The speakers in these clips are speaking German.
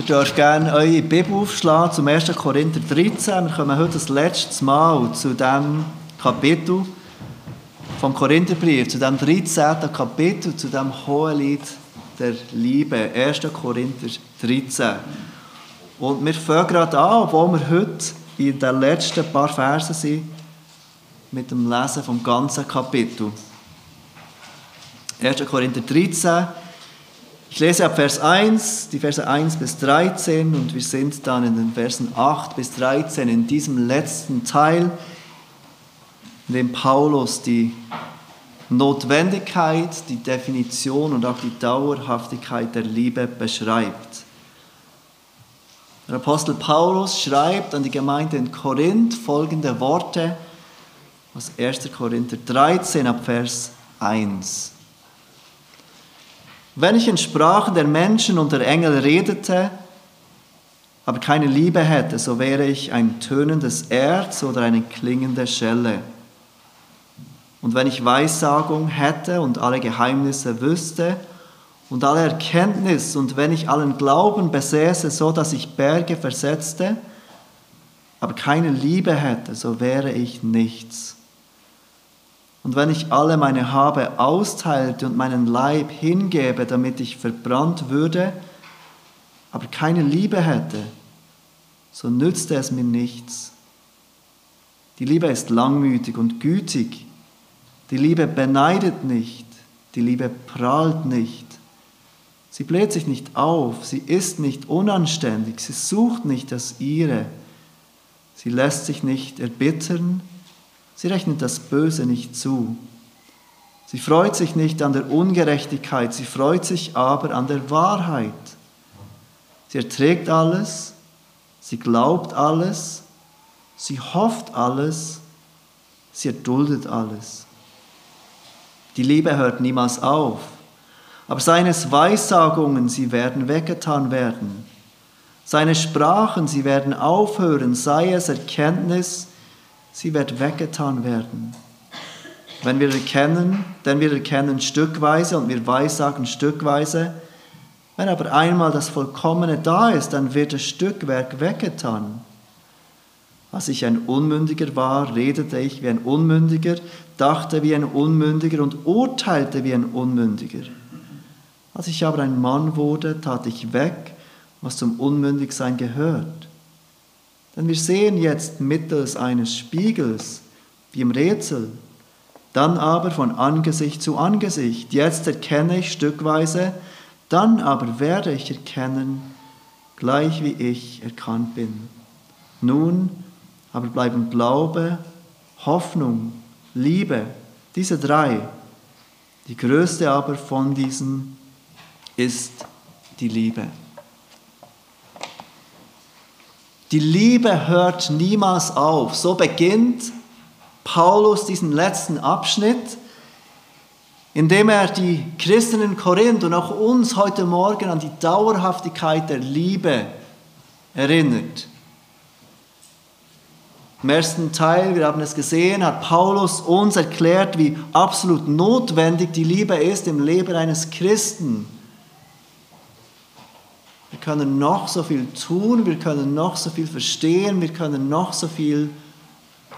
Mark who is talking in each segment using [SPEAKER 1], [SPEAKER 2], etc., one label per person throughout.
[SPEAKER 1] Ihr dürft gerne eure Bibel aufschlagen zum 1. Korinther 13. Wir kommen heute das letzte Mal zu dem Kapitel vom Korintherbrief, zu dem 13. Kapitel, zu dem Hohelied der Liebe. 1. Korinther 13. Und wir fangen gerade an, obwohl wir heute in den letzten paar Versen sind, mit dem Lesen vom ganzen Kapitel. 1. Korinther 13. Ich lese ab Vers 1, die Verse 1 bis 13 und wir sind dann in den Versen 8 bis 13 in diesem letzten Teil, in dem Paulus die Notwendigkeit, die Definition und auch die Dauerhaftigkeit der Liebe beschreibt. Der Apostel Paulus schreibt an die Gemeinde in Korinth folgende Worte aus 1. Korinther 13 ab Vers 1. Wenn ich in Sprachen der Menschen und der Engel redete, aber keine Liebe hätte, so wäre ich ein tönendes Erz oder eine klingende Schelle. Und wenn ich Weissagung hätte und alle Geheimnisse wüsste und alle Erkenntnis und wenn ich allen Glauben besäße, so dass ich Berge versetzte, aber keine Liebe hätte, so wäre ich nichts. Und wenn ich alle meine Habe austeilte und meinen Leib hingebe, damit ich verbrannt würde, aber keine Liebe hätte, so nützte es mir nichts. Die Liebe ist langmütig und gütig. Die Liebe beneidet nicht. Die Liebe prahlt nicht. Sie bläht sich nicht auf. Sie ist nicht unanständig. Sie sucht nicht das Ihre. Sie lässt sich nicht erbittern Sie rechnet das Böse nicht zu. Sie freut sich nicht an der Ungerechtigkeit, sie freut sich aber an der Wahrheit. Sie erträgt alles, sie glaubt alles, sie hofft alles, sie erduldet alles. Die Liebe hört niemals auf, aber seines Weissagungen, sie werden weggetan werden. Seine Sprachen, sie werden aufhören, sei es Erkenntnis, sie wird weggetan werden. Wenn wir erkennen, denn wir erkennen stückweise und wir weissagen stückweise, wenn aber einmal das Vollkommene da ist, dann wird das Stückwerk weggetan. Als ich ein Unmündiger war, redete ich wie ein Unmündiger, dachte wie ein Unmündiger und urteilte wie ein Unmündiger. Als ich aber ein Mann wurde, tat ich weg, was zum Unmündigsein gehört. Denn wir sehen jetzt mittels eines Spiegels, wie im Rätsel, dann aber von Angesicht zu Angesicht. Jetzt erkenne ich stückweise, dann aber werde ich erkennen, gleich wie ich erkannt bin. Nun aber bleiben Glaube, Hoffnung, Liebe, diese drei. Die größte aber von diesen ist die Liebe. Die Liebe hört niemals auf. So beginnt Paulus diesen letzten Abschnitt, indem er die Christen in Korinth und auch uns heute Morgen an die Dauerhaftigkeit der Liebe erinnert. Im ersten Teil, wir haben es gesehen, hat Paulus uns erklärt, wie absolut notwendig die Liebe ist im Leben eines Christen. Wir können noch so viel tun, wir können noch so viel verstehen, wir können noch so viel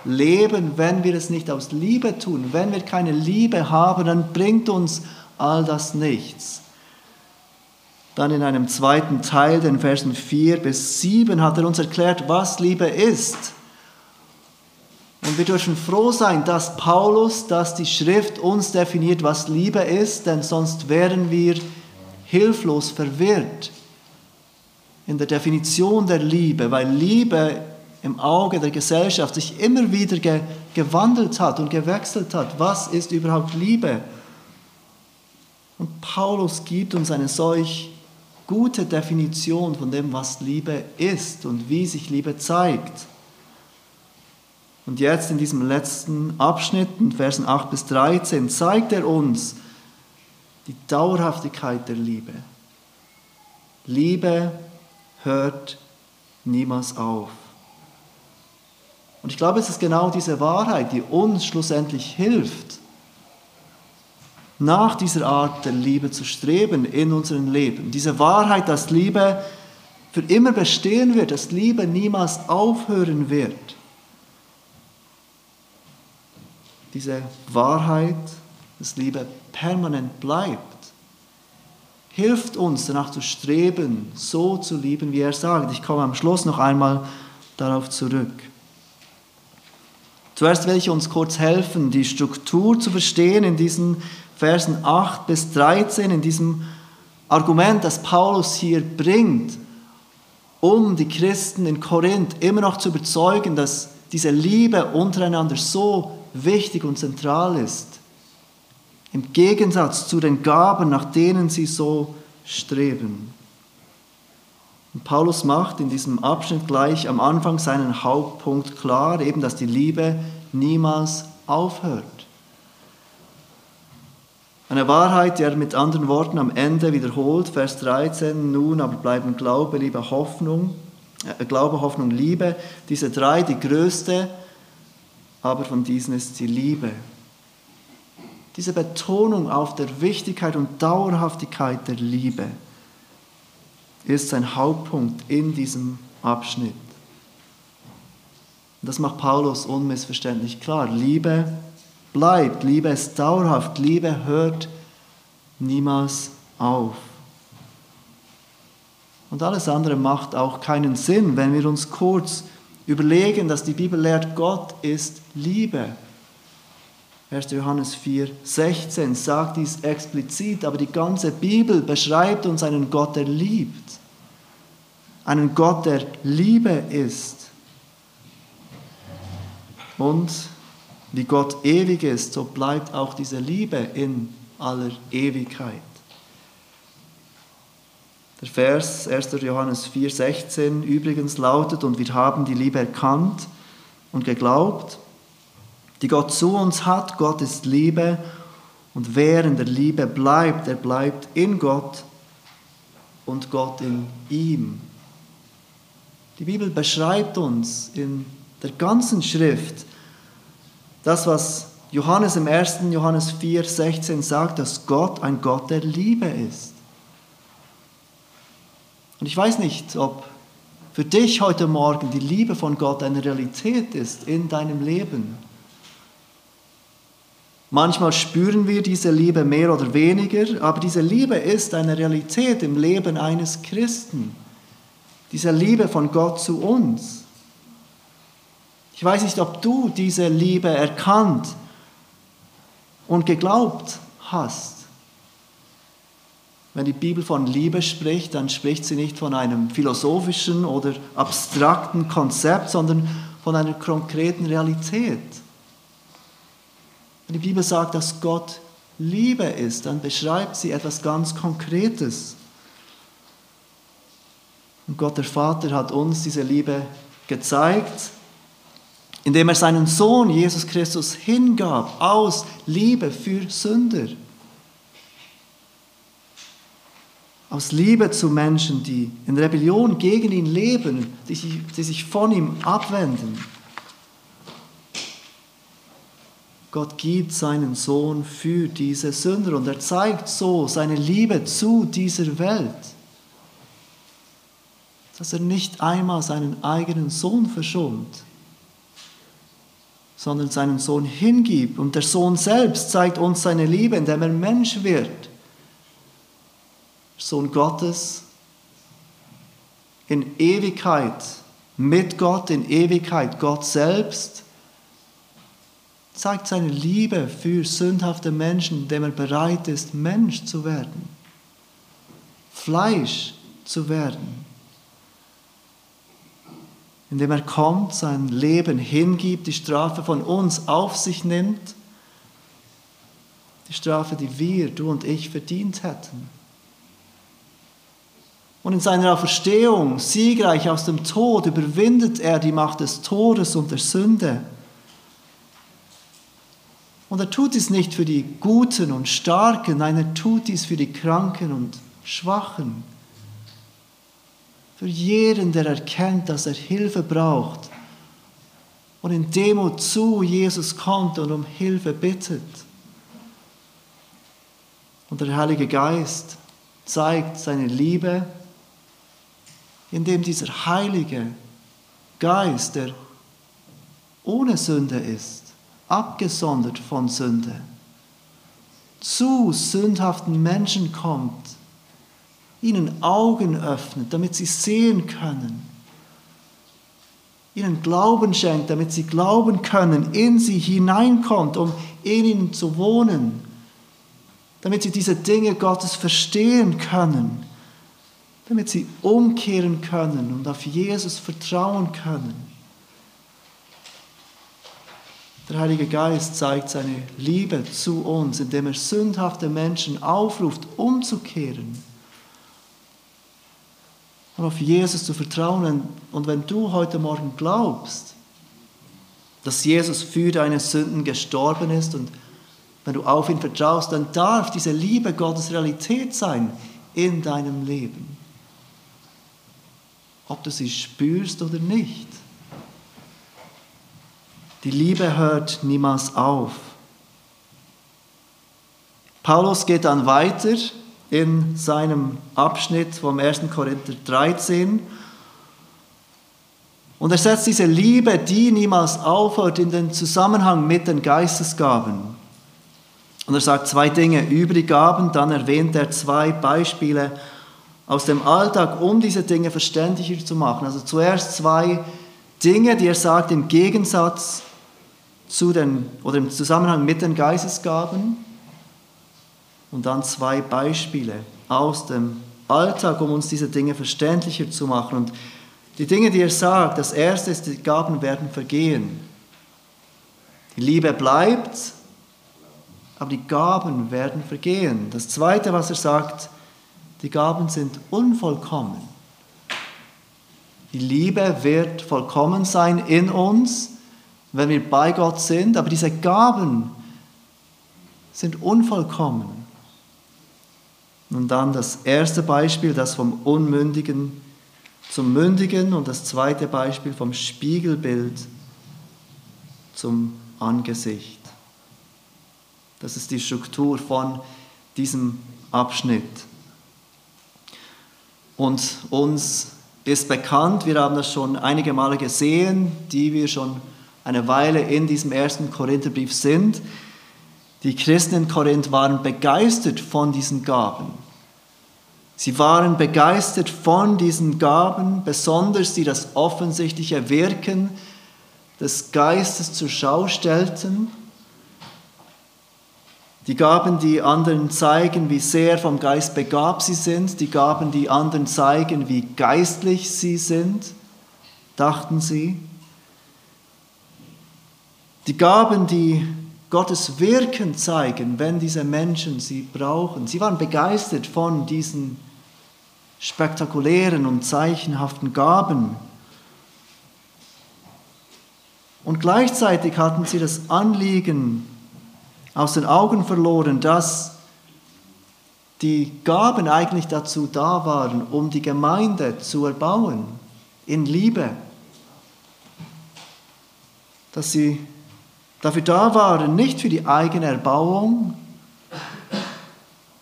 [SPEAKER 1] leben, wenn wir es nicht aus Liebe tun. Wenn wir keine Liebe haben, dann bringt uns all das nichts. Dann in einem zweiten Teil, den Versen 4 bis 7, hat er uns erklärt, was Liebe ist. Und wir dürfen froh sein, dass Paulus, dass die Schrift uns definiert, was Liebe ist, denn sonst wären wir hilflos verwirrt in der Definition der Liebe, weil Liebe im Auge der Gesellschaft sich immer wieder ge gewandelt hat und gewechselt hat. Was ist überhaupt Liebe? Und Paulus gibt uns eine solch gute Definition von dem, was Liebe ist und wie sich Liebe zeigt. Und jetzt in diesem letzten Abschnitt, in Versen 8 bis 13, zeigt er uns die Dauerhaftigkeit der Liebe. Liebe hört niemals auf. Und ich glaube, es ist genau diese Wahrheit, die uns schlussendlich hilft, nach dieser Art der Liebe zu streben in unserem Leben. Diese Wahrheit, dass Liebe für immer bestehen wird, dass Liebe niemals aufhören wird. Diese Wahrheit, dass Liebe permanent bleibt, hilft uns danach zu streben, so zu lieben, wie er sagt. Ich komme am Schluss noch einmal darauf zurück. Zuerst will ich uns kurz helfen, die Struktur zu verstehen in diesen Versen 8 bis 13, in diesem Argument, das Paulus hier bringt, um die Christen in Korinth immer noch zu überzeugen, dass diese Liebe untereinander so wichtig und zentral ist. Im Gegensatz zu den Gaben, nach denen sie so streben. Und Paulus macht in diesem Abschnitt gleich am Anfang seinen Hauptpunkt klar, eben dass die Liebe niemals aufhört. Eine Wahrheit, die er mit anderen Worten am Ende wiederholt, Vers 13, nun aber bleiben Glaube, Liebe, Hoffnung, äh, Glaube, Hoffnung, Liebe, diese drei, die größte, aber von diesen ist die Liebe. Diese Betonung auf der Wichtigkeit und Dauerhaftigkeit der Liebe ist sein Hauptpunkt in diesem Abschnitt. das macht Paulus unmissverständlich klar. Liebe bleibt, Liebe ist dauerhaft, Liebe hört niemals auf. Und alles andere macht auch keinen Sinn, wenn wir uns kurz überlegen, dass die Bibel lehrt, Gott ist Liebe. 1. Johannes 4, 16 sagt dies explizit, aber die ganze Bibel beschreibt uns einen Gott, der liebt. Einen Gott, der Liebe ist. Und wie Gott ewig ist, so bleibt auch diese Liebe in aller Ewigkeit. Der Vers 1. Johannes 4, 16 übrigens lautet, und wir haben die Liebe erkannt und geglaubt, die Gott zu uns hat. Gott ist Liebe und wer in der Liebe bleibt, der bleibt in Gott und Gott in ihm. Die Bibel beschreibt uns in der ganzen Schrift, das, was Johannes im 1. Johannes 4, 16 sagt, dass Gott ein Gott der Liebe ist. Und ich weiß nicht, ob für dich heute Morgen die Liebe von Gott eine Realität ist in deinem Leben. Manchmal spüren wir diese Liebe mehr oder weniger, aber diese Liebe ist eine Realität im Leben eines Christen. Diese Liebe von Gott zu uns. Ich weiß nicht, ob du diese Liebe erkannt und geglaubt hast. Wenn die Bibel von Liebe spricht, dann spricht sie nicht von einem philosophischen oder abstrakten Konzept, sondern von einer konkreten Realität. Wenn die Bibel sagt, dass Gott Liebe ist, dann beschreibt sie etwas ganz Konkretes. Und Gott der Vater hat uns diese Liebe gezeigt indem er seinen Sohn Jesus Christus hingab aus Liebe für Sünder. Aus Liebe zu Menschen, die in Rebellion gegen ihn leben, die sich, die sich von ihm abwenden. Gott gibt seinen Sohn für diese Sünder und er zeigt so seine Liebe zu dieser Welt, dass er nicht einmal seinen eigenen Sohn verschont sondern seinen Sohn hingibt. Und der Sohn selbst zeigt uns seine Liebe, indem er Mensch wird. Sohn Gottes in Ewigkeit, mit Gott in Ewigkeit, Gott selbst zeigt seine Liebe für sündhafte Menschen, indem er bereit ist, Mensch zu werden, Fleisch zu werden indem er kommt, sein Leben hingibt, die Strafe von uns auf sich nimmt, die Strafe, die wir, du und ich, verdient hätten. Und in seiner Auferstehung, siegreich aus dem Tod, überwindet er die Macht des Todes und der Sünde. Und er tut dies nicht für die Guten und Starken, nein, er tut dies für die Kranken und Schwachen. Für jeden, der erkennt, dass er Hilfe braucht und in Demut zu Jesus kommt und um Hilfe bittet. Und der Heilige Geist zeigt seine Liebe indem dieser heilige Geist, der ohne Sünde ist, abgesondert von Sünde, zu sündhaften Menschen kommt, ihnen Augen öffnet, damit sie sehen können, ihnen Glauben schenkt, damit sie glauben können, in sie hineinkommt, um in ihnen zu wohnen, damit sie diese Dinge Gottes verstehen können, damit sie umkehren können und auf Jesus vertrauen können. Der Heilige Geist zeigt seine Liebe zu uns, indem er sündhafte Menschen aufruft, umzukehren und auf Jesus zu vertrauen. Und wenn du heute Morgen glaubst, dass Jesus für deine Sünden gestorben ist und wenn du auf ihn vertraust, dann darf diese Liebe Gottes Realität sein in deinem Leben. Ob du sie spürst oder nicht. Die Liebe hört niemals auf. Paulus geht dann weiter in seinem Abschnitt vom 1. Korinther 13 und er setzt diese Liebe, die niemals aufhört, in den Zusammenhang mit den Geistesgaben. Und er sagt zwei Dinge über die Gaben, dann erwähnt er zwei Beispiele aus dem Alltag, um diese Dinge verständlicher zu machen. Also zuerst zwei Dinge, die er sagt im Gegensatz zu den, oder im Zusammenhang mit den Geistesgaben und dann zwei Beispiele aus dem Alltag, um uns diese Dinge verständlicher zu machen. Und die Dinge, die er sagt, das erste ist, die Gaben werden vergehen. Die Liebe bleibt, aber die Gaben werden vergehen. Das zweite, was er sagt, die Gaben sind unvollkommen. Die Liebe wird vollkommen sein in uns, wenn wir bei Gott sind, aber diese Gaben sind unvollkommen. Und dann das erste Beispiel, das vom Unmündigen zum Mündigen und das zweite Beispiel vom Spiegelbild zum Angesicht. Das ist die Struktur von diesem Abschnitt. Und uns ist bekannt, wir haben das schon einige Male gesehen, die wir schon eine Weile in diesem ersten Korintherbrief sind. Die Christen in Korinth waren begeistert von diesen Gaben. Sie waren begeistert von diesen Gaben, besonders die das offensichtliche Wirken des Geistes zur Schau stellten. Die Gaben, die anderen zeigen, wie sehr vom Geist begabt sie sind. Die Gaben, die anderen zeigen, wie geistlich sie sind, dachten sie. Die Gaben, die Gottes Wirken zeigen, wenn diese Menschen sie brauchen. Sie waren begeistert von diesen spektakulären und zeichenhaften Gaben. Und gleichzeitig hatten sie das Anliegen aus den Augen verloren, dass die Gaben eigentlich dazu da waren, um die Gemeinde zu erbauen in Liebe. Dass sie dafür da waren, nicht für die eigene Erbauung,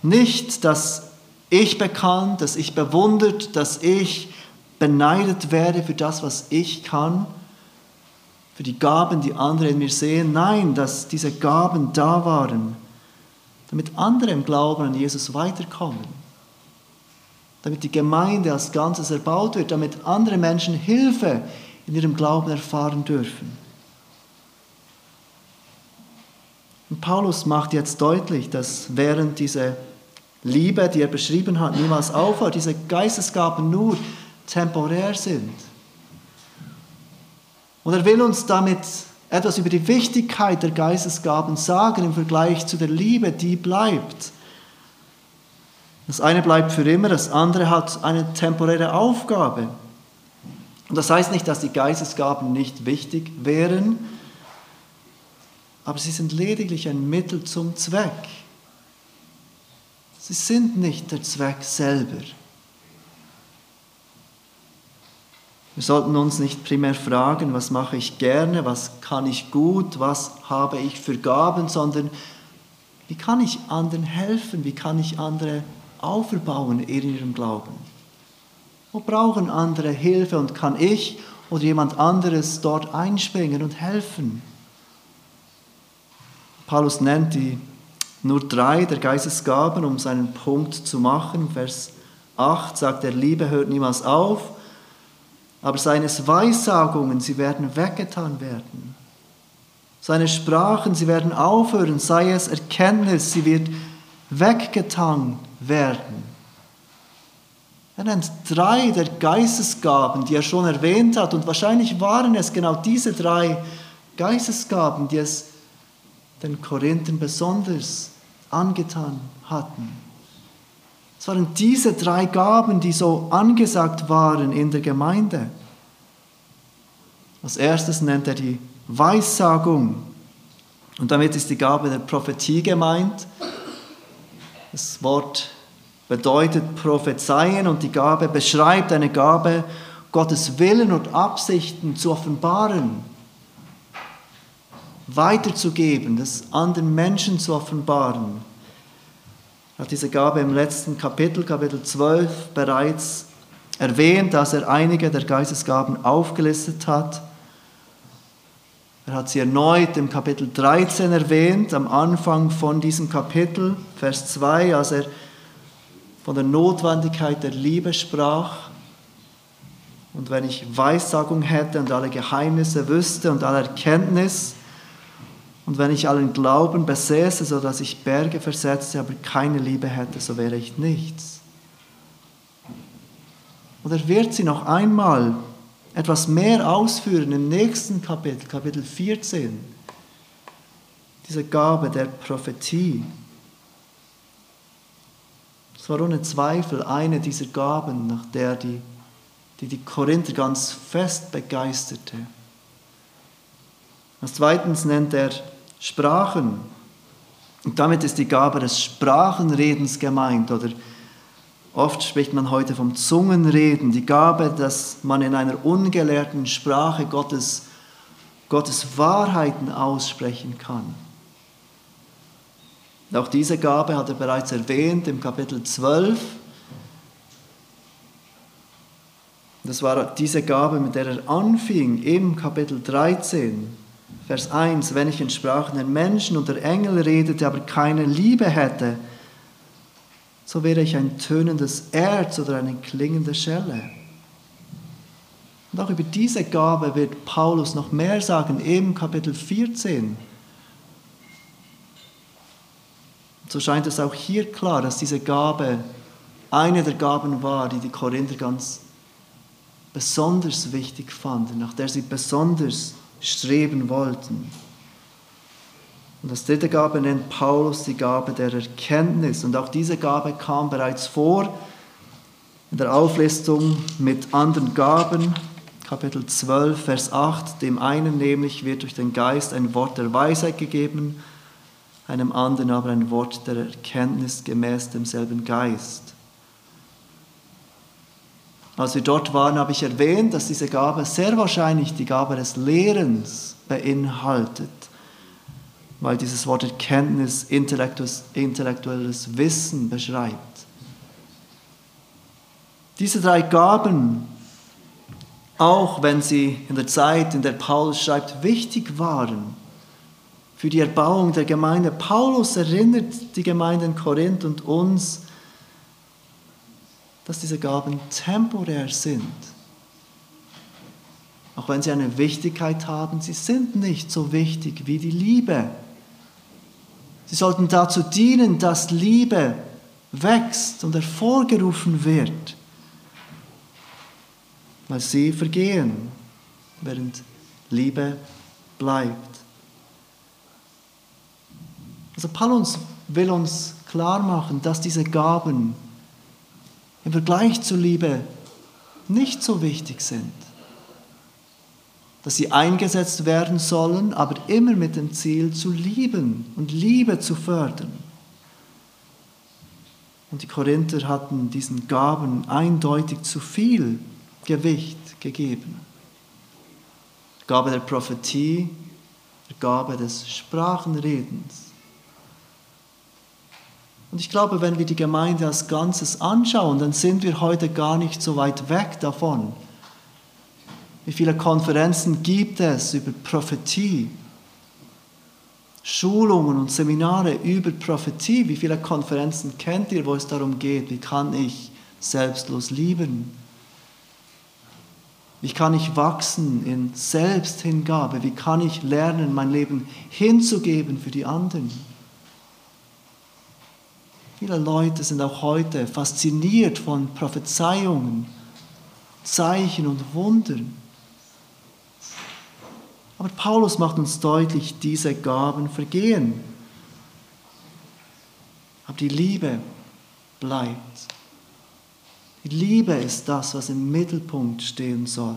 [SPEAKER 1] nicht, dass ich bekannt, dass ich bewundert, dass ich beneidet werde für das, was ich kann, für die Gaben, die andere in mir sehen. Nein, dass diese Gaben da waren, damit andere im Glauben an Jesus weiterkommen, damit die Gemeinde als Ganzes erbaut wird, damit andere Menschen Hilfe in ihrem Glauben erfahren dürfen. Und Paulus macht jetzt deutlich, dass während diese Liebe, die er beschrieben hat, niemals aufhört, diese Geistesgaben nur temporär sind. Und er will uns damit etwas über die Wichtigkeit der Geistesgaben sagen im Vergleich zu der Liebe, die bleibt. Das eine bleibt für immer, das andere hat eine temporäre Aufgabe. Und das heißt nicht, dass die Geistesgaben nicht wichtig wären, aber sie sind lediglich ein Mittel zum Zweck. Sie sind nicht der Zweck selber. Wir sollten uns nicht primär fragen, was mache ich gerne, was kann ich gut, was habe ich für Gaben, sondern wie kann ich anderen helfen, wie kann ich andere aufbauen in ihrem Glauben. Wo brauchen andere Hilfe und kann ich oder jemand anderes dort einspringen und helfen? Paulus nennt die nur drei der Geistesgaben, um seinen Punkt zu machen. Vers 8 sagt er, Liebe hört niemals auf, aber seines Weissagungen, sie werden weggetan werden. Seine Sprachen, sie werden aufhören, sei es Erkenntnis, sie wird weggetan werden. Er nennt drei der Geistesgaben, die er schon erwähnt hat, und wahrscheinlich waren es genau diese drei Geistesgaben, die es den Korinthern besonders angetan hatten. Es waren diese drei Gaben, die so angesagt waren in der Gemeinde. Als erstes nennt er die Weissagung. Und damit ist die Gabe der Prophetie gemeint. Das Wort bedeutet prophezeien und die Gabe beschreibt eine Gabe, Gottes Willen und Absichten zu offenbaren, weiterzugeben, das anderen Menschen zu offenbaren. Er hat diese Gabe im letzten Kapitel, Kapitel 12, bereits erwähnt, dass er einige der Geistesgaben aufgelistet hat. Er hat sie erneut im Kapitel 13 erwähnt, am Anfang von diesem Kapitel, Vers 2, als er von der Notwendigkeit der Liebe sprach. Und wenn ich Weissagung hätte und alle Geheimnisse wüsste und alle Erkenntnis, und wenn ich allen Glauben besäße, so dass ich Berge versetzte, aber keine Liebe hätte, so wäre ich nichts. Und er wird sie noch einmal etwas mehr ausführen im nächsten Kapitel, Kapitel 14. Diese Gabe der Prophetie. Es war ohne Zweifel eine dieser Gaben, nach der die, die, die Korinther ganz fest begeisterte. Als zweitens nennt er Sprachen. Und damit ist die Gabe des Sprachenredens gemeint oder oft spricht man heute vom Zungenreden, die Gabe, dass man in einer ungelehrten Sprache Gottes, Gottes Wahrheiten aussprechen kann. Auch diese Gabe hat er bereits erwähnt im Kapitel 12. Das war diese Gabe, mit der er anfing im Kapitel 13. Vers 1, wenn ich in Sprachen der Menschen und der Engel redete, aber keine Liebe hätte, so wäre ich ein tönendes Erz oder eine klingende Schelle. Und auch über diese Gabe wird Paulus noch mehr sagen im Kapitel 14. so scheint es auch hier klar, dass diese Gabe eine der Gaben war, die die Korinther ganz besonders wichtig fanden, nach der sie besonders streben wollten. Und das dritte Gabe nennt Paulus die Gabe der Erkenntnis. Und auch diese Gabe kam bereits vor in der Auflistung mit anderen Gaben. Kapitel 12, Vers 8. Dem einen nämlich wird durch den Geist ein Wort der Weisheit gegeben, einem anderen aber ein Wort der Erkenntnis gemäß demselben Geist. Als wir dort waren, habe ich erwähnt, dass diese Gabe sehr wahrscheinlich die Gabe des Lehrens beinhaltet, weil dieses Wort Erkenntnis intellektuelles Wissen beschreibt. Diese drei Gaben, auch wenn sie in der Zeit, in der Paulus schreibt, wichtig waren für die Erbauung der Gemeinde, Paulus erinnert die Gemeinde in Korinth und uns dass diese Gaben temporär sind. Auch wenn sie eine Wichtigkeit haben, sie sind nicht so wichtig wie die Liebe. Sie sollten dazu dienen, dass Liebe wächst und hervorgerufen wird, weil sie vergehen, während Liebe bleibt. Also Paulus will uns klar machen, dass diese Gaben im Vergleich zur Liebe nicht so wichtig sind. Dass sie eingesetzt werden sollen, aber immer mit dem Ziel zu lieben und Liebe zu fördern. Und die Korinther hatten diesen Gaben eindeutig zu viel Gewicht gegeben. Gabe der Prophetie, Gabe des Sprachenredens. Und ich glaube, wenn wir die Gemeinde als Ganzes anschauen, dann sind wir heute gar nicht so weit weg davon. Wie viele Konferenzen gibt es über Prophetie? Schulungen und Seminare über Prophetie. Wie viele Konferenzen kennt ihr, wo es darum geht, wie kann ich selbstlos lieben? Wie kann ich wachsen in Selbsthingabe? Wie kann ich lernen, mein Leben hinzugeben für die anderen? Viele Leute sind auch heute fasziniert von Prophezeiungen, Zeichen und Wundern. Aber Paulus macht uns deutlich, diese Gaben vergehen. Aber die Liebe bleibt. Die Liebe ist das, was im Mittelpunkt stehen soll.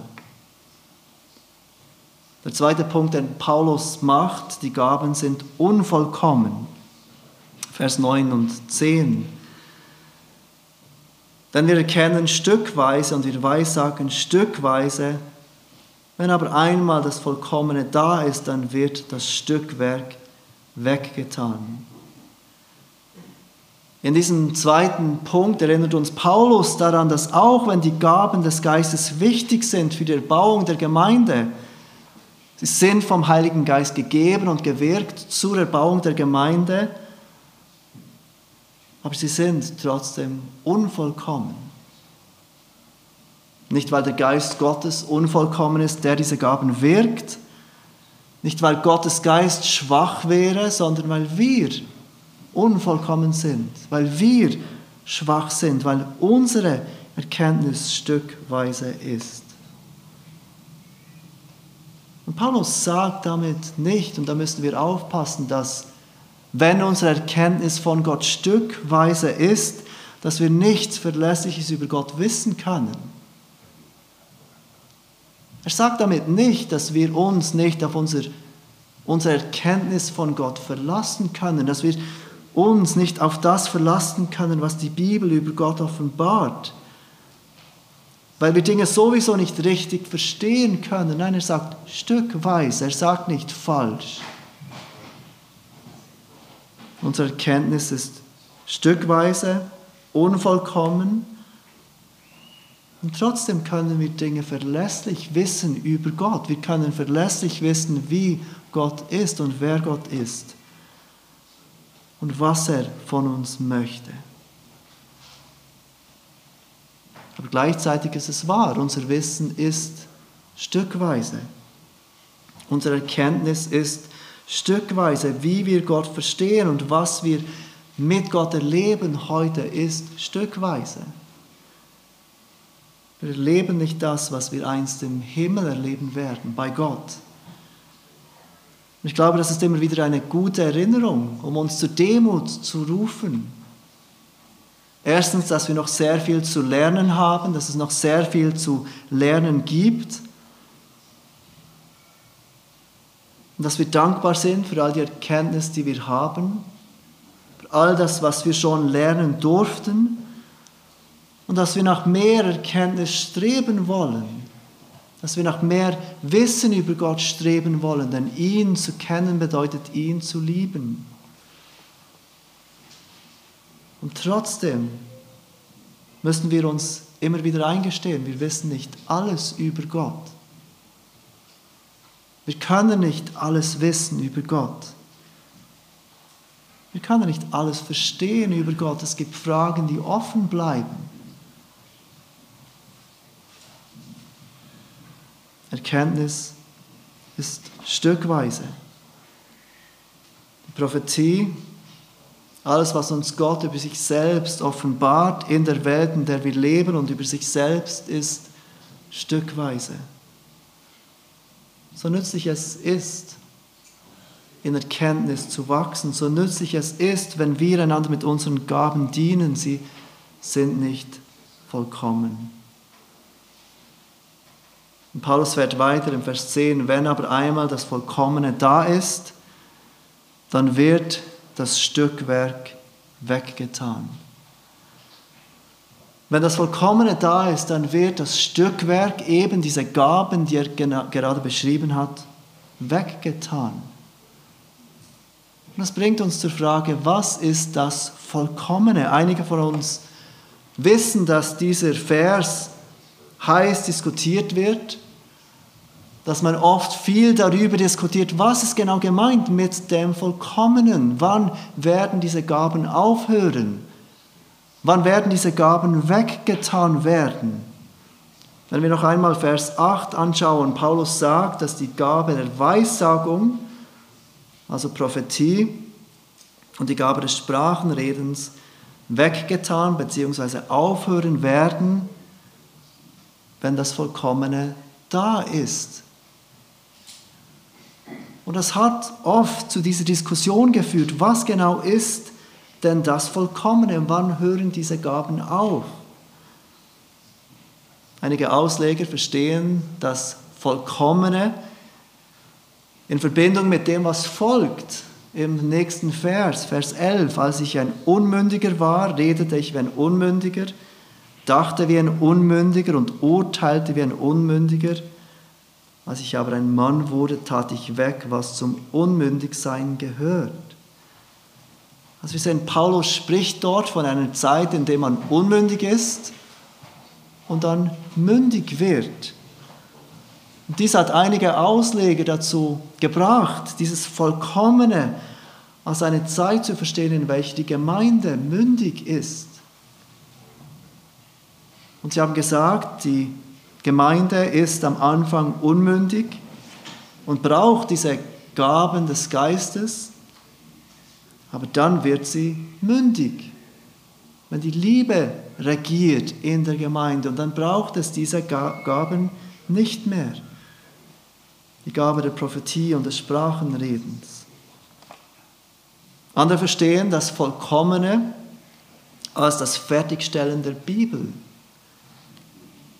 [SPEAKER 1] Der zweite Punkt, den Paulus macht, die Gaben sind unvollkommen. Vers 9 und 10. Denn wir erkennen stückweise und wir weissagen stückweise, wenn aber einmal das Vollkommene da ist, dann wird das Stückwerk weggetan. In diesem zweiten Punkt erinnert uns Paulus daran, dass auch wenn die Gaben des Geistes wichtig sind für die Erbauung der Gemeinde, sie sind vom Heiligen Geist gegeben und gewirkt zur Erbauung der Gemeinde, aber sie sind trotzdem unvollkommen. Nicht weil der Geist Gottes unvollkommen ist, der diese Gaben wirkt, nicht weil Gottes Geist schwach wäre, sondern weil wir unvollkommen sind, weil wir schwach sind, weil unsere Erkenntnis stückweise ist. Und Paulus sagt damit nicht, und da müssen wir aufpassen, dass wenn unsere Erkenntnis von Gott stückweise ist, dass wir nichts Verlässliches über Gott wissen können. Er sagt damit nicht, dass wir uns nicht auf unser, unsere Erkenntnis von Gott verlassen können, dass wir uns nicht auf das verlassen können, was die Bibel über Gott offenbart, weil wir Dinge sowieso nicht richtig verstehen können. Nein, er sagt stückweise, er sagt nicht falsch. Unsere Erkenntnis ist stückweise, unvollkommen. Und trotzdem können wir Dinge verlässlich wissen über Gott. Wir können verlässlich wissen, wie Gott ist und wer Gott ist und was er von uns möchte. Aber gleichzeitig ist es wahr, unser Wissen ist stückweise. Unsere Erkenntnis ist Stückweise, wie wir Gott verstehen und was wir mit Gott erleben heute, ist stückweise. Wir erleben nicht das, was wir einst im Himmel erleben werden, bei Gott. Ich glaube, das ist immer wieder eine gute Erinnerung, um uns zur Demut zu rufen. Erstens, dass wir noch sehr viel zu lernen haben, dass es noch sehr viel zu lernen gibt. Und dass wir dankbar sind für all die Erkenntnis, die wir haben, für all das, was wir schon lernen durften und dass wir nach mehr Erkenntnis streben wollen, dass wir nach mehr Wissen über Gott streben wollen, denn ihn zu kennen bedeutet, ihn zu lieben. Und trotzdem müssen wir uns immer wieder eingestehen, wir wissen nicht alles über Gott. Wir können nicht alles wissen über Gott. Wir können nicht alles verstehen über Gott. Es gibt Fragen, die offen bleiben. Erkenntnis ist stückweise. Die Prophetie, alles, was uns Gott über sich selbst offenbart in der Welt, in der wir leben und über sich selbst, ist stückweise so nützlich es ist, in Erkenntnis zu wachsen, so nützlich es ist, wenn wir einander mit unseren Gaben dienen, sie sind nicht vollkommen. Und Paulus fährt weiter im Vers 10, wenn aber einmal das Vollkommene da ist, dann wird das Stückwerk weggetan. Wenn das Vollkommene da ist, dann wird das Stückwerk, eben diese Gaben, die er gerade beschrieben hat, weggetan. Und das bringt uns zur Frage, was ist das Vollkommene? Einige von uns wissen, dass dieser Vers heiß diskutiert wird, dass man oft viel darüber diskutiert, was ist genau gemeint mit dem Vollkommenen, wann werden diese Gaben aufhören, wann werden diese Gaben weggetan werden. Wenn wir noch einmal Vers 8 anschauen, Paulus sagt, dass die Gabe der Weissagung, also Prophetie, und die Gabe des Sprachenredens weggetan bzw. aufhören werden, wenn das Vollkommene da ist. Und das hat oft zu dieser Diskussion geführt, was genau ist denn das Vollkommene, wann hören diese Gaben auf? Einige Ausleger verstehen das Vollkommene in Verbindung mit dem, was folgt im nächsten Vers, Vers 11. Als ich ein Unmündiger war, redete ich wie ein Unmündiger, dachte wie ein Unmündiger und urteilte wie ein Unmündiger. Als ich aber ein Mann wurde, tat ich weg, was zum Unmündigsein gehört. Also wir sehen, Paulus spricht dort von einer Zeit, in der man unmündig ist und dann mündig wird. Und dies hat einige Ausleger dazu gebracht, dieses Vollkommene als eine Zeit zu verstehen, in welcher die Gemeinde mündig ist. Und sie haben gesagt, die Gemeinde ist am Anfang unmündig und braucht diese Gaben des Geistes, aber dann wird sie mündig wenn die Liebe regiert in der Gemeinde und dann braucht es diese Gaben nicht mehr. Die Gabe der Prophetie und des Sprachenredens. Andere verstehen das Vollkommene als das Fertigstellen der Bibel.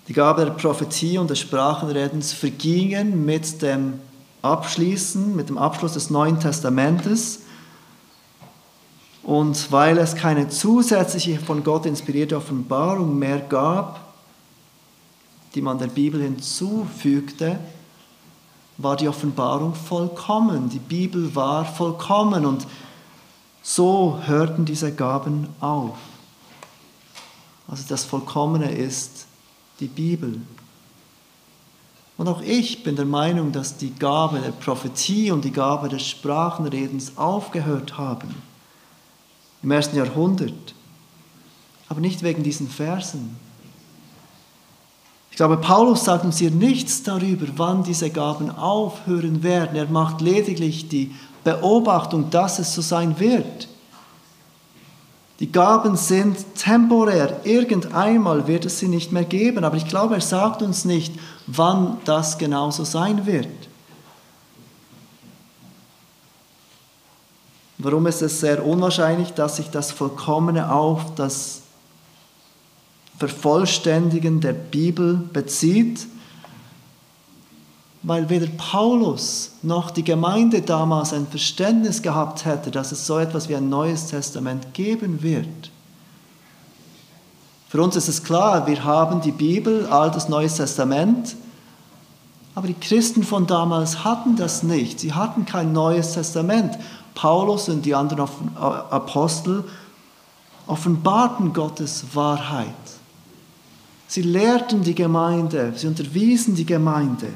[SPEAKER 1] Die Gabe der Prophetie und des Sprachenredens vergingen mit dem Abschließen, mit dem Abschluss des Neuen Testamentes und weil es keine zusätzliche von Gott inspirierte Offenbarung mehr gab, die man der Bibel hinzufügte, war die Offenbarung vollkommen. Die Bibel war vollkommen und so hörten diese Gaben auf. Also das Vollkommene ist die Bibel. Und auch ich bin der Meinung, dass die Gabe der Prophetie und die Gabe des Sprachenredens aufgehört haben im ersten Jahrhundert. Aber nicht wegen diesen Versen. Ich glaube, Paulus sagt uns hier nichts darüber, wann diese Gaben aufhören werden. Er macht lediglich die Beobachtung, dass es so sein wird. Die Gaben sind temporär. Irgendeinmal wird es sie nicht mehr geben. Aber ich glaube, er sagt uns nicht, wann das genauso sein wird. Warum ist es sehr unwahrscheinlich, dass sich das Vollkommene auf das Vervollständigen der Bibel bezieht? Weil weder Paulus noch die Gemeinde damals ein Verständnis gehabt hätte, dass es so etwas wie ein neues Testament geben wird. Für uns ist es klar, wir haben die Bibel, altes Neues Testament, aber die Christen von damals hatten das nicht. Sie hatten kein neues Testament. Paulus und die anderen Apostel offenbarten Gottes Wahrheit. Sie lehrten die Gemeinde, sie unterwiesen die Gemeinde,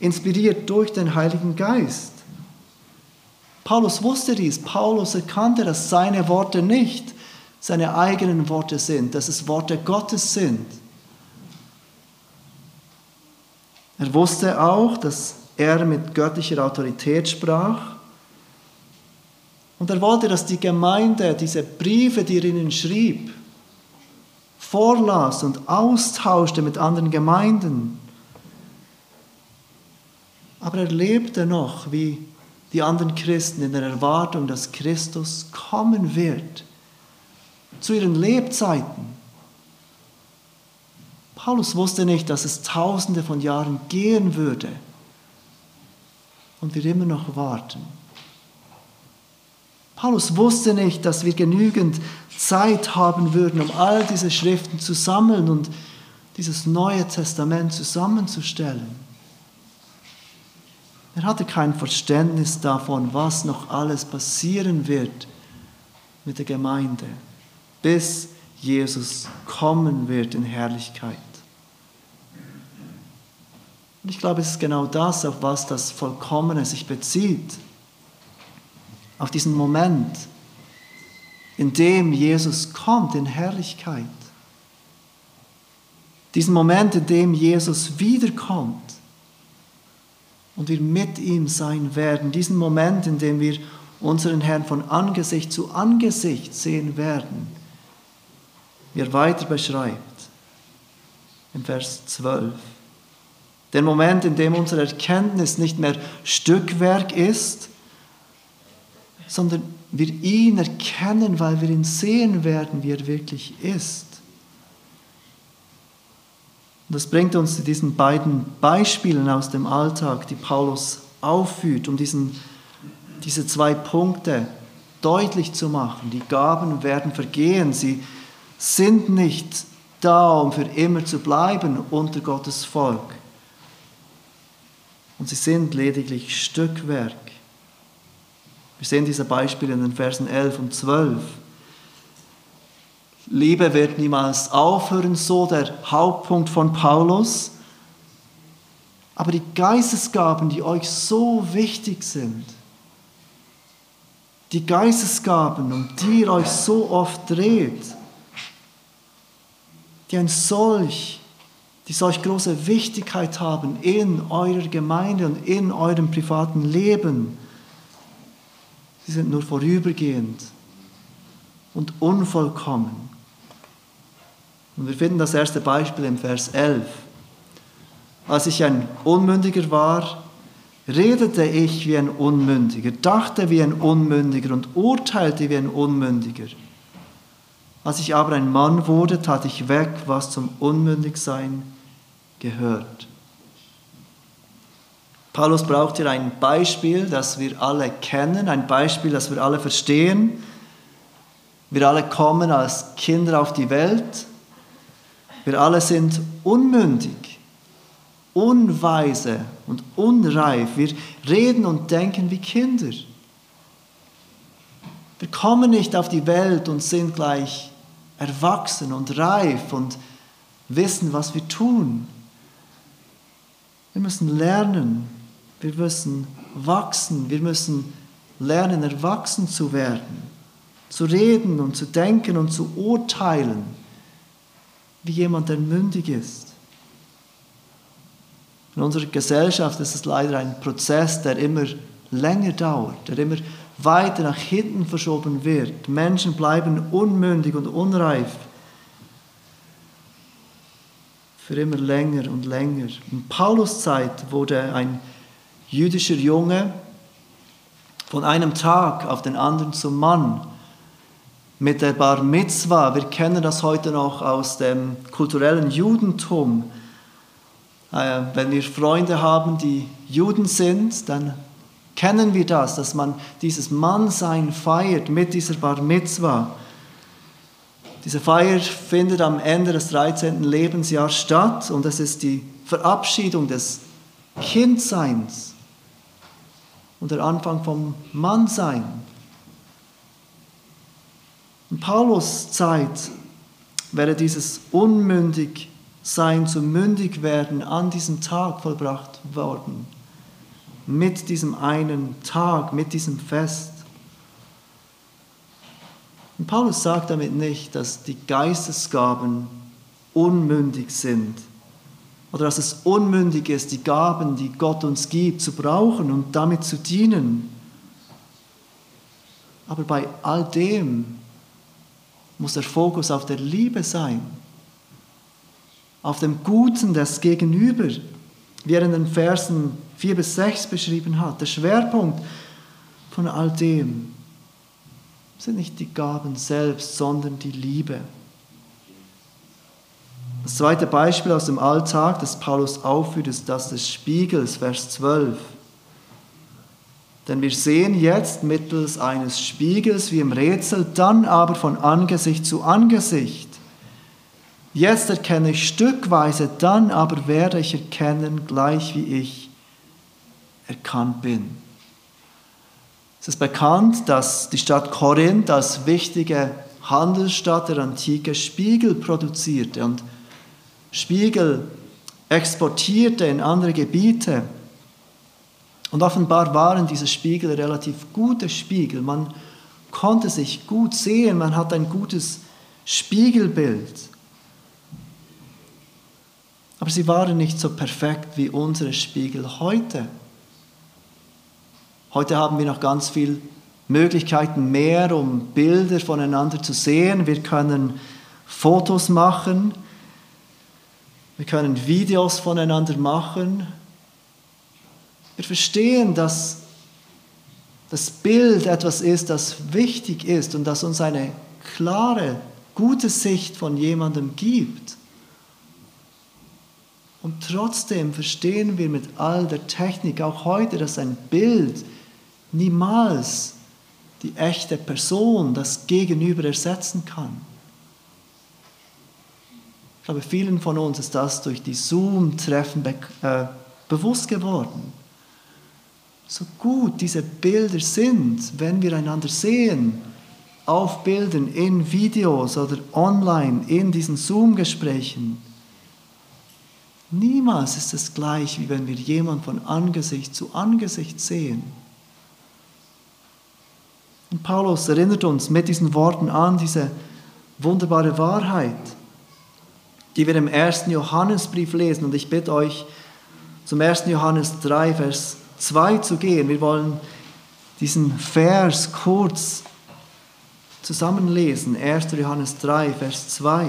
[SPEAKER 1] inspiriert durch den Heiligen Geist. Paulus wusste dies. Paulus erkannte, dass seine Worte nicht seine eigenen Worte sind, dass es Worte Gottes sind. Er wusste auch, dass er mit göttlicher Autorität sprach und er wollte, dass die Gemeinde diese Briefe, die er ihnen schrieb, vorlas und austauschte mit anderen Gemeinden. Aber er lebte noch wie die anderen Christen in der Erwartung, dass Christus kommen wird zu ihren Lebzeiten. Paulus wusste nicht, dass es tausende von Jahren gehen würde und wir immer noch warten. Paulus wusste nicht, dass wir genügend Zeit haben würden, um all diese Schriften zu sammeln und dieses Neue Testament zusammenzustellen. Er hatte kein Verständnis davon, was noch alles passieren wird mit der Gemeinde, bis Jesus kommen wird in Herrlichkeit. Und ich glaube, es ist genau das, auf was das Vollkommene sich bezieht. Auf diesen Moment, in dem Jesus kommt in Herrlichkeit. Diesen Moment, in dem Jesus wiederkommt und wir mit ihm sein werden. Diesen Moment, in dem wir unseren Herrn von Angesicht zu Angesicht sehen werden. Wie er weiter beschreibt im Vers 12. Der Moment, in dem unsere Erkenntnis nicht mehr Stückwerk ist, sondern wir ihn erkennen, weil wir ihn sehen werden, wie er wirklich ist. Und das bringt uns zu diesen beiden Beispielen aus dem Alltag, die Paulus aufführt, um diesen, diese zwei Punkte deutlich zu machen. Die Gaben werden vergehen, sie sind nicht da, um für immer zu bleiben unter Gottes Volk. Und sie sind lediglich Stückwerk. Wir sehen diese Beispiele in den Versen 11 und 12. Liebe wird niemals aufhören, so der Hauptpunkt von Paulus. Aber die Geistesgaben, die euch so wichtig sind, die Geistesgaben, um die ihr euch so oft dreht, die ein solch, die solch große Wichtigkeit haben in eurer Gemeinde und in eurem privaten Leben, sie sind nur vorübergehend und unvollkommen. Und wir finden das erste Beispiel im Vers 11. Als ich ein Unmündiger war, redete ich wie ein Unmündiger, dachte wie ein Unmündiger und urteilte wie ein Unmündiger. Als ich aber ein Mann wurde, tat ich weg, was zum Unmündigsein gehört. Paulus braucht hier ein Beispiel, das wir alle kennen, ein Beispiel, das wir alle verstehen. Wir alle kommen als Kinder auf die Welt wir alle sind unmündig, unweise und unreif. Wir reden und denken wie Kinder. Wir kommen nicht auf die Welt und sind gleich erwachsen und reif und wissen, was wir tun. Wir müssen lernen, wir müssen wachsen, wir müssen lernen, erwachsen zu werden, zu reden und zu denken und zu urteilen wie jemand, der mündig ist. In unserer Gesellschaft ist es leider ein Prozess, der immer länger dauert, der immer weiter nach hinten verschoben wird. Menschen bleiben unmündig und unreif für immer länger und länger. In Paulus Zeit wurde ein jüdischer Junge von einem Tag auf den anderen zum Mann mit der Bar Mitzwa. Wir kennen das heute noch aus dem kulturellen Judentum. Äh, wenn wir Freunde haben, die Juden sind, dann kennen wir das, dass man dieses Mannsein feiert mit dieser Bar Mitzwa. Diese Feier findet am Ende des 13. Lebensjahres statt und es ist die Verabschiedung des Kindseins und der Anfang vom Mannsein. In Paulus Zeit wäre dieses Unmündigsein zu mündig werden an diesem Tag vollbracht worden. Mit diesem einen Tag, mit diesem Fest. Und Paulus sagt damit nicht, dass die Geistesgaben unmündig sind oder dass es unmündig ist, die Gaben, die Gott uns gibt, zu brauchen und damit zu dienen. Aber bei all dem muss der Fokus auf der Liebe sein, auf dem Guten des Gegenüber, wie er in den Versen 4 bis 6 beschrieben hat. Der Schwerpunkt von all dem sind nicht die Gaben selbst, sondern die Liebe. Das zweite Beispiel aus dem Alltag, das Paulus aufführt, ist das des Spiegels, Vers 12. Denn wir sehen jetzt mittels eines Spiegels wie im Rätsel, dann aber von Angesicht zu Angesicht. Jetzt erkenne ich stückweise, dann aber werde ich erkennen, gleich wie ich erkannt bin. Es ist bekannt, dass die Stadt Korinth als wichtige Handelsstadt der Antike Spiegel produzierte und Spiegel exportierte in andere Gebiete. Und offenbar waren diese Spiegel relativ gute Spiegel. Man konnte sich gut sehen, man hat ein gutes Spiegelbild. Aber sie waren nicht so perfekt wie unsere Spiegel heute. Heute haben wir noch ganz viele Möglichkeiten mehr, um Bilder voneinander zu sehen. Wir können Fotos machen, wir können Videos voneinander machen. Wir verstehen, dass das Bild etwas ist, das wichtig ist und das uns eine klare, gute Sicht von jemandem gibt. Und trotzdem verstehen wir mit all der Technik auch heute, dass ein Bild niemals die echte Person, das Gegenüber ersetzen kann. Ich glaube, vielen von uns ist das durch die Zoom-Treffen be äh, bewusst geworden. So gut diese Bilder sind, wenn wir einander sehen, auf Bildern, in Videos oder online, in diesen Zoom-Gesprächen, Niemals ist es gleich, wie wenn wir jemanden von Angesicht zu Angesicht sehen. Und Paulus erinnert uns mit diesen Worten an diese wunderbare Wahrheit, die wir im ersten Johannesbrief lesen. Und ich bitte euch, zum 1. Johannes 3, Vers 2 zu gehen. Wir wollen diesen Vers kurz zusammenlesen. 1. Johannes 3, Vers 2.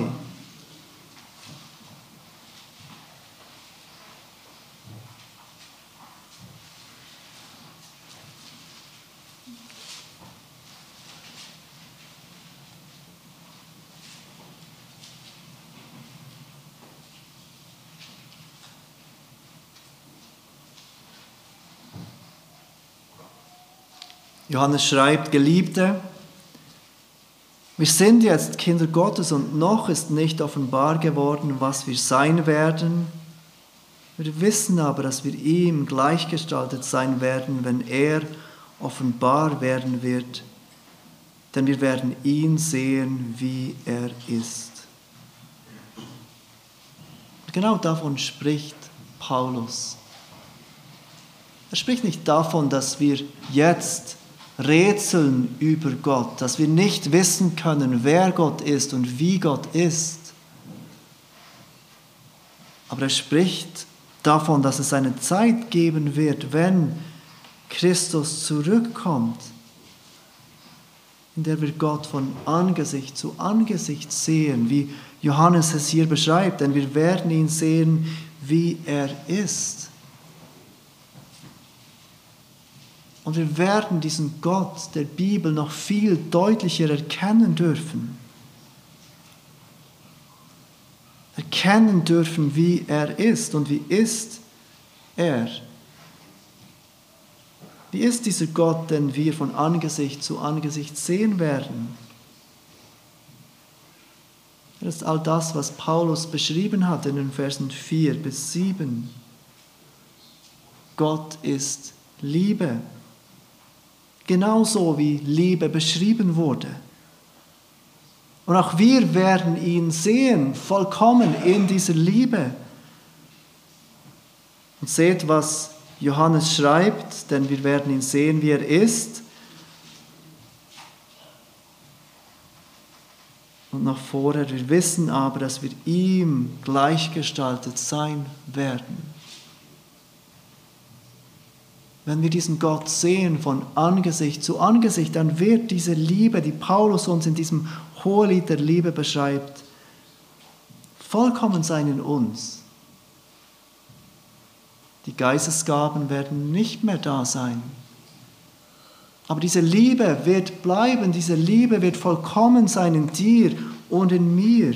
[SPEAKER 1] Johannes schreibt, Geliebte, wir sind jetzt Kinder Gottes und noch ist nicht offenbar geworden, was wir sein werden. Wir wissen aber, dass wir ihm gleichgestaltet sein werden, wenn er offenbar werden wird, denn wir werden ihn sehen, wie er ist. Genau davon spricht Paulus. Er spricht nicht davon, dass wir jetzt rätseln über Gott, dass wir nicht wissen können, wer Gott ist und wie Gott ist. Aber er spricht davon, dass es eine Zeit geben wird, wenn Christus zurückkommt, in der wir Gott von Angesicht zu Angesicht sehen, wie Johannes es hier beschreibt, denn wir werden ihn sehen, wie er ist. Und wir werden diesen Gott der Bibel noch viel deutlicher erkennen dürfen. Erkennen dürfen, wie er ist und wie ist er. Wie ist dieser Gott, den wir von Angesicht zu Angesicht sehen werden? Das ist all das, was Paulus beschrieben hat in den Versen 4 bis 7. Gott ist Liebe genauso wie Liebe beschrieben wurde. Und auch wir werden ihn sehen, vollkommen in dieser Liebe. Und seht, was Johannes schreibt, denn wir werden ihn sehen, wie er ist. Und noch vorher, wir wissen aber, dass wir ihm gleichgestaltet sein werden. Wenn wir diesen Gott sehen von Angesicht zu Angesicht, dann wird diese Liebe, die Paulus uns in diesem Hohelied der Liebe beschreibt, vollkommen sein in uns. Die Geistesgaben werden nicht mehr da sein. Aber diese Liebe wird bleiben, diese Liebe wird vollkommen sein in dir und in mir.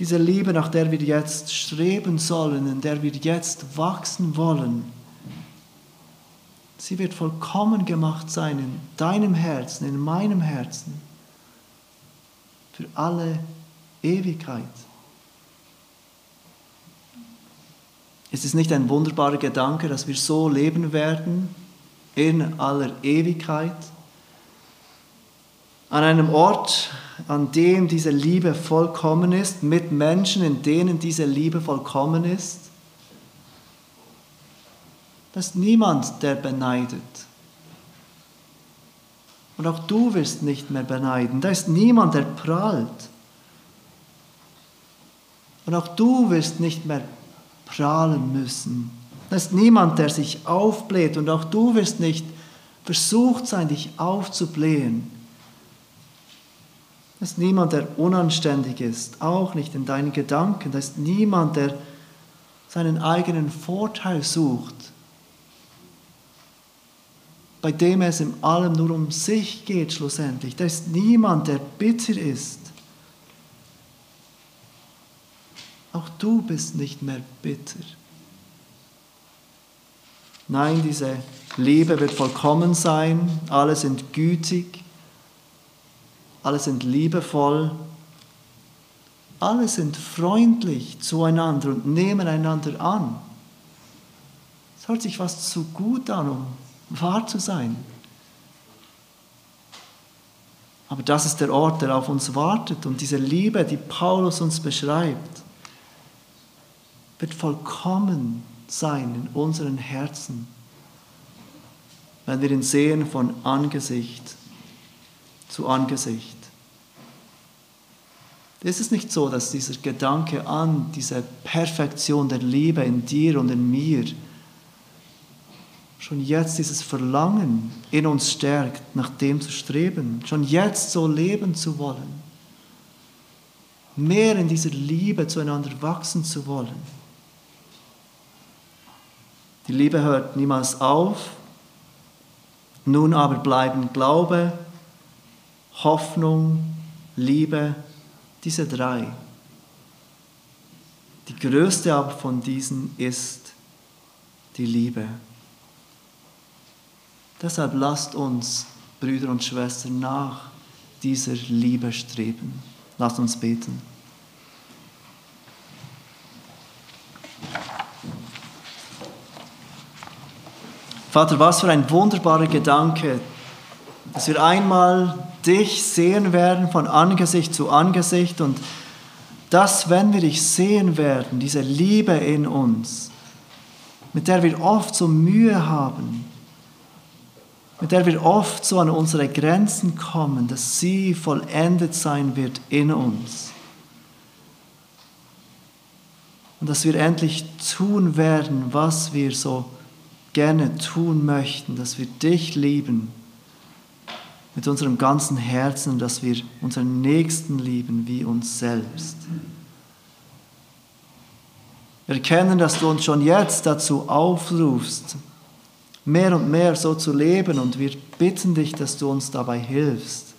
[SPEAKER 1] Diese Liebe, nach der wir jetzt streben sollen, in der wir jetzt wachsen wollen, sie wird vollkommen gemacht sein in deinem Herzen, in meinem Herzen, für alle Ewigkeit. Ist es nicht ein wunderbarer Gedanke, dass wir so leben werden in aller Ewigkeit? An einem Ort, an dem diese Liebe vollkommen ist, mit Menschen, in denen diese Liebe vollkommen ist? Da ist niemand, der beneidet. Und auch du wirst nicht mehr beneiden. Da ist niemand, der prahlt. Und auch du wirst nicht mehr prahlen müssen. Da ist niemand, der sich aufbläht. Und auch du wirst nicht versucht sein, dich aufzublähen. Da ist niemand, der unanständig ist, auch nicht in deinen Gedanken. Da ist niemand, der seinen eigenen Vorteil sucht, bei dem es in allem nur um sich geht schlussendlich. Da ist niemand, der bitter ist. Auch du bist nicht mehr bitter. Nein, diese Liebe wird vollkommen sein, alle sind gütig, alle sind liebevoll, alle sind freundlich zueinander und nehmen einander an. Es hört sich fast zu gut an, um wahr zu sein. Aber das ist der Ort, der auf uns wartet und diese Liebe, die Paulus uns beschreibt, wird vollkommen sein in unseren Herzen, wenn wir ihn sehen von Angesicht zu Angesicht. Es ist nicht so, dass dieser Gedanke an diese Perfektion der Liebe in dir und in mir schon jetzt dieses Verlangen in uns stärkt, nach dem zu streben, schon jetzt so leben zu wollen, mehr in dieser Liebe zueinander wachsen zu wollen. Die Liebe hört niemals auf, nun aber bleiben Glaube, Hoffnung, Liebe, diese drei. Die größte aber von diesen ist die Liebe. Deshalb lasst uns, Brüder und Schwestern, nach dieser Liebe streben. Lasst uns beten. Vater, was für ein wunderbarer Gedanke, dass wir einmal dich sehen werden von Angesicht zu Angesicht und dass, wenn wir dich sehen werden, diese Liebe in uns, mit der wir oft so Mühe haben, mit der wir oft so an unsere Grenzen kommen, dass sie vollendet sein wird in uns. Und dass wir endlich tun werden, was wir so gerne tun möchten, dass wir dich lieben mit unserem ganzen Herzen, dass wir unseren Nächsten lieben wie uns selbst. Wir erkennen, dass du uns schon jetzt dazu aufrufst, mehr und mehr so zu leben und wir bitten dich, dass du uns dabei hilfst,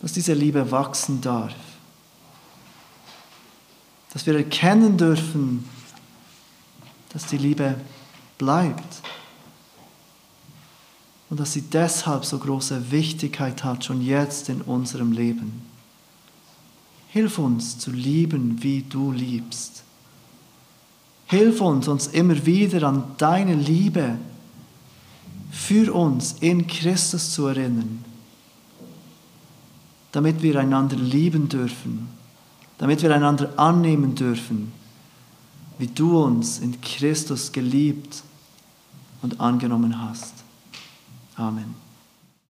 [SPEAKER 1] dass diese Liebe wachsen darf, dass wir erkennen dürfen, dass die Liebe bleibt und dass sie deshalb so große Wichtigkeit hat, schon jetzt in unserem Leben. Hilf uns zu lieben, wie du liebst. Hilf uns, uns immer wieder an deine Liebe für uns in Christus zu erinnern, damit wir einander lieben dürfen, damit wir einander annehmen dürfen, wie du uns in Christus geliebt und angenommen hast. Amen.